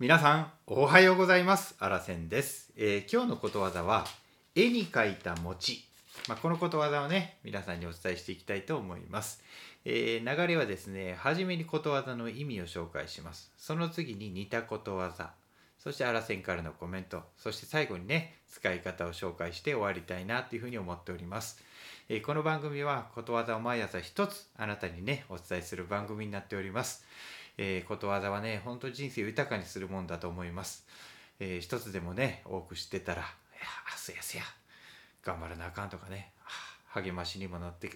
皆さんおはようございます。あらせんです、えー今日のことわざは絵に描いた餅、まあ、このことわざをね皆さんにお伝えしていきたいと思います、えー流れはですね初めにことわざの意味を紹介します。その次に似たことわざ。そしてあらせんからのコメント。そして最後にね使い方を紹介して終わりたいなというふうに思っております、えこの番組はことわざを毎朝一つあなたにねお伝えする番組になっております。えーことわざはね、本当人生を豊かにするもんだと思います。えー一つでもね、多く知ってたら、いや、あすやすや、頑張らなあかんとかね、励ましにもなって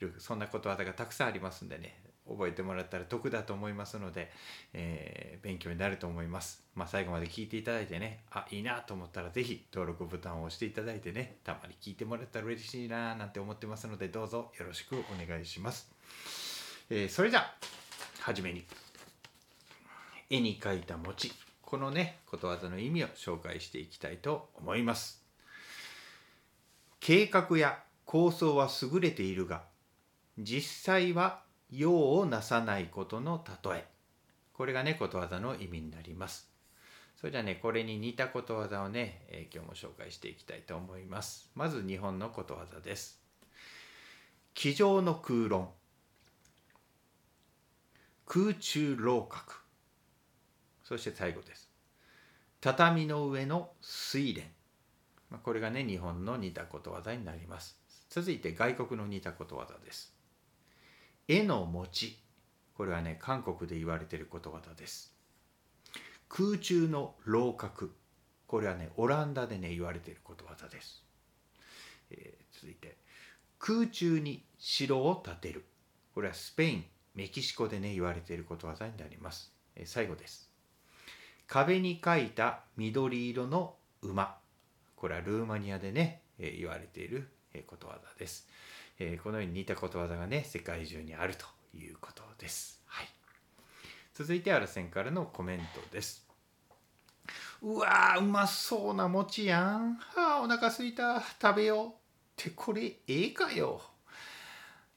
る、そんなことわざがたくさんありますんでね、覚えてもらったら得だと思いますので、えー勉強になると思います。まあ、最後まで聞いていただいてね、あ、いいなと思ったら、ぜひ登録ボタンを押していただいてね、たまに聞いてもらったら嬉しいななんて思ってますので、どうぞよろしくお願いします。えーそれじゃあ、はじめに。絵に描いた餅。このねことわざの意味を紹介していきたいと思います。計画や構想は優れているが実際は用をなさないことの例え。これがねことわざの意味になります。それじゃあねこれに似たことわざをね、えー今日も紹介していきたいと思います。まず日本のことわざです。机上の空論。空中楼閣。そして最後です。畳の上の睡蓮。これがね、日本の似たことわざになります。続いて外国の似たことわざです。絵の餅。これはね、韓国で言われていることわざです。空中の楼閣。これはね、オランダでね、言われていることわざです。えー続いて、空中に城を建てる。これはスペイン、メキシコでね、言われていることわざになります。えー最後です。壁に描いた緑色の馬。これはルーマニアでね、えー言われている、えーことわざです、えーこのように似たことわざがね世界中にあるということです、はい、続いてアルセンからのコメントです。うわーうまそうな餅やん。はあお腹すいた。食べよう。ってこれええかよ。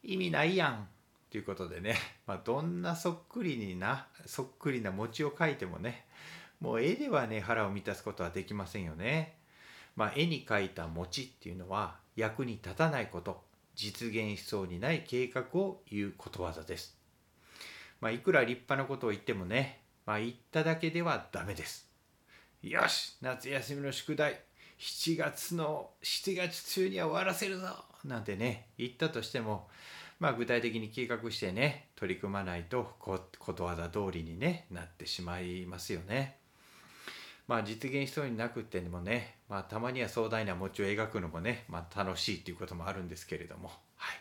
意味ないやん。ということでね、まあ、どんなそっくりになそっくりな餅を描いてもねもう絵ではね腹を満たすことはできませんよね。まあ、絵に描いた餅っていうのは役に立たないこと実現しそうにない計画を言うことわざです。まあ、いくら立派なことを言ってもね、まあ、言っただけではダメです。よし夏休みの宿題7月の7月中には終わらせるぞなんてね言ったとしてもまあ具体的に計画してね取り組まないとこことわざ通りにねなってしまいますよね。まあ実現しそうになくてもね、まあたまには壮大な餅を描くのもね、まあ楽しいっていうこともあるんですけれども。はい。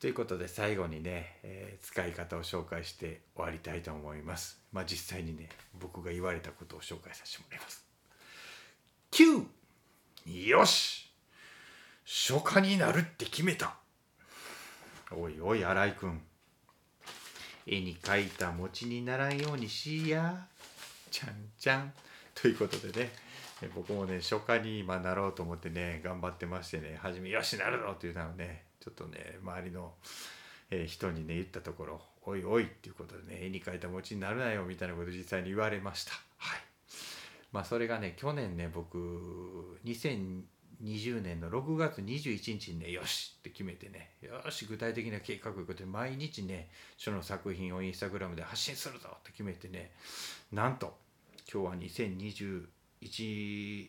ということで最後にね、えー使い方を紹介して終わりたいと思います。まあ実際にね、僕が言われたことを紹介させてもらいます。9! よし初夏になるって決めたおいおい新井くん絵に描いた餅にならんようにしやちゃんちゃん。ということでねえ僕もね初夏に今なろうと思ってね頑張ってましてね初めよしなるぞっていうのをねちょっとね周りの、え人にね言ったところおいおいっていうことでね絵に描いた餅になるなよみたいなこと実際に言われました。はい。まあそれがね去年ね僕2020年の6月21日にねよしって決めてねよし具体的な計画をことで毎日ねその作品をインスタグラムで発信するぞって決めてねなんと今日は2021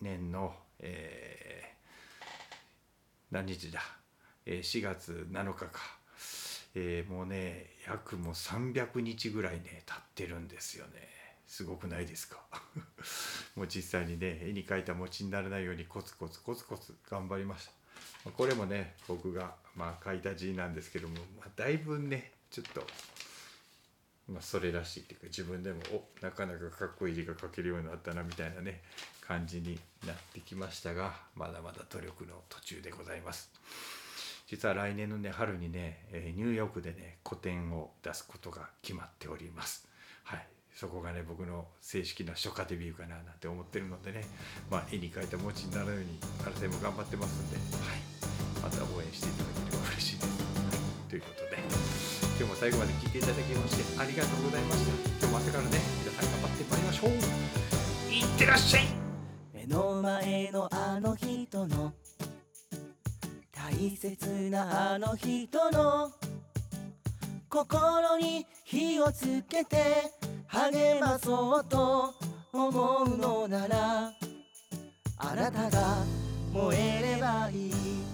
年の、えー何日だ、えー4月7日か、えーもうね約もう300日ぐらいね経ってるんですよね。すごくないですか？もう実際にね絵に描いた餅にならないようにコツコツコツコツ頑張りました。これもね僕がまあ書いた字なんですけども、まあ、だいぶねちょっとまあ、それらしいっていうか自分でもおなかなかかっこいい字が書けるようになったなみたいなね感じになってきましたがまだまだ努力の途中でございます。実は来年のね春にね、えーニューヨークでね個展を出すことが決まっております。はい。そこがね僕の正式な初夏デビューかななんて思ってるのでね、まあ、絵に描いた餅になるように改めも頑張ってますんで、はい、また応援していただけ今日も最後まで聞いていただきましてありがとうございました今日も朝からね皆さん頑張ってまいりましょういってらっしゃい目の前のあの人の大切なあの人の心に火をつけて励まそうと思うのならあなたが燃えればいい。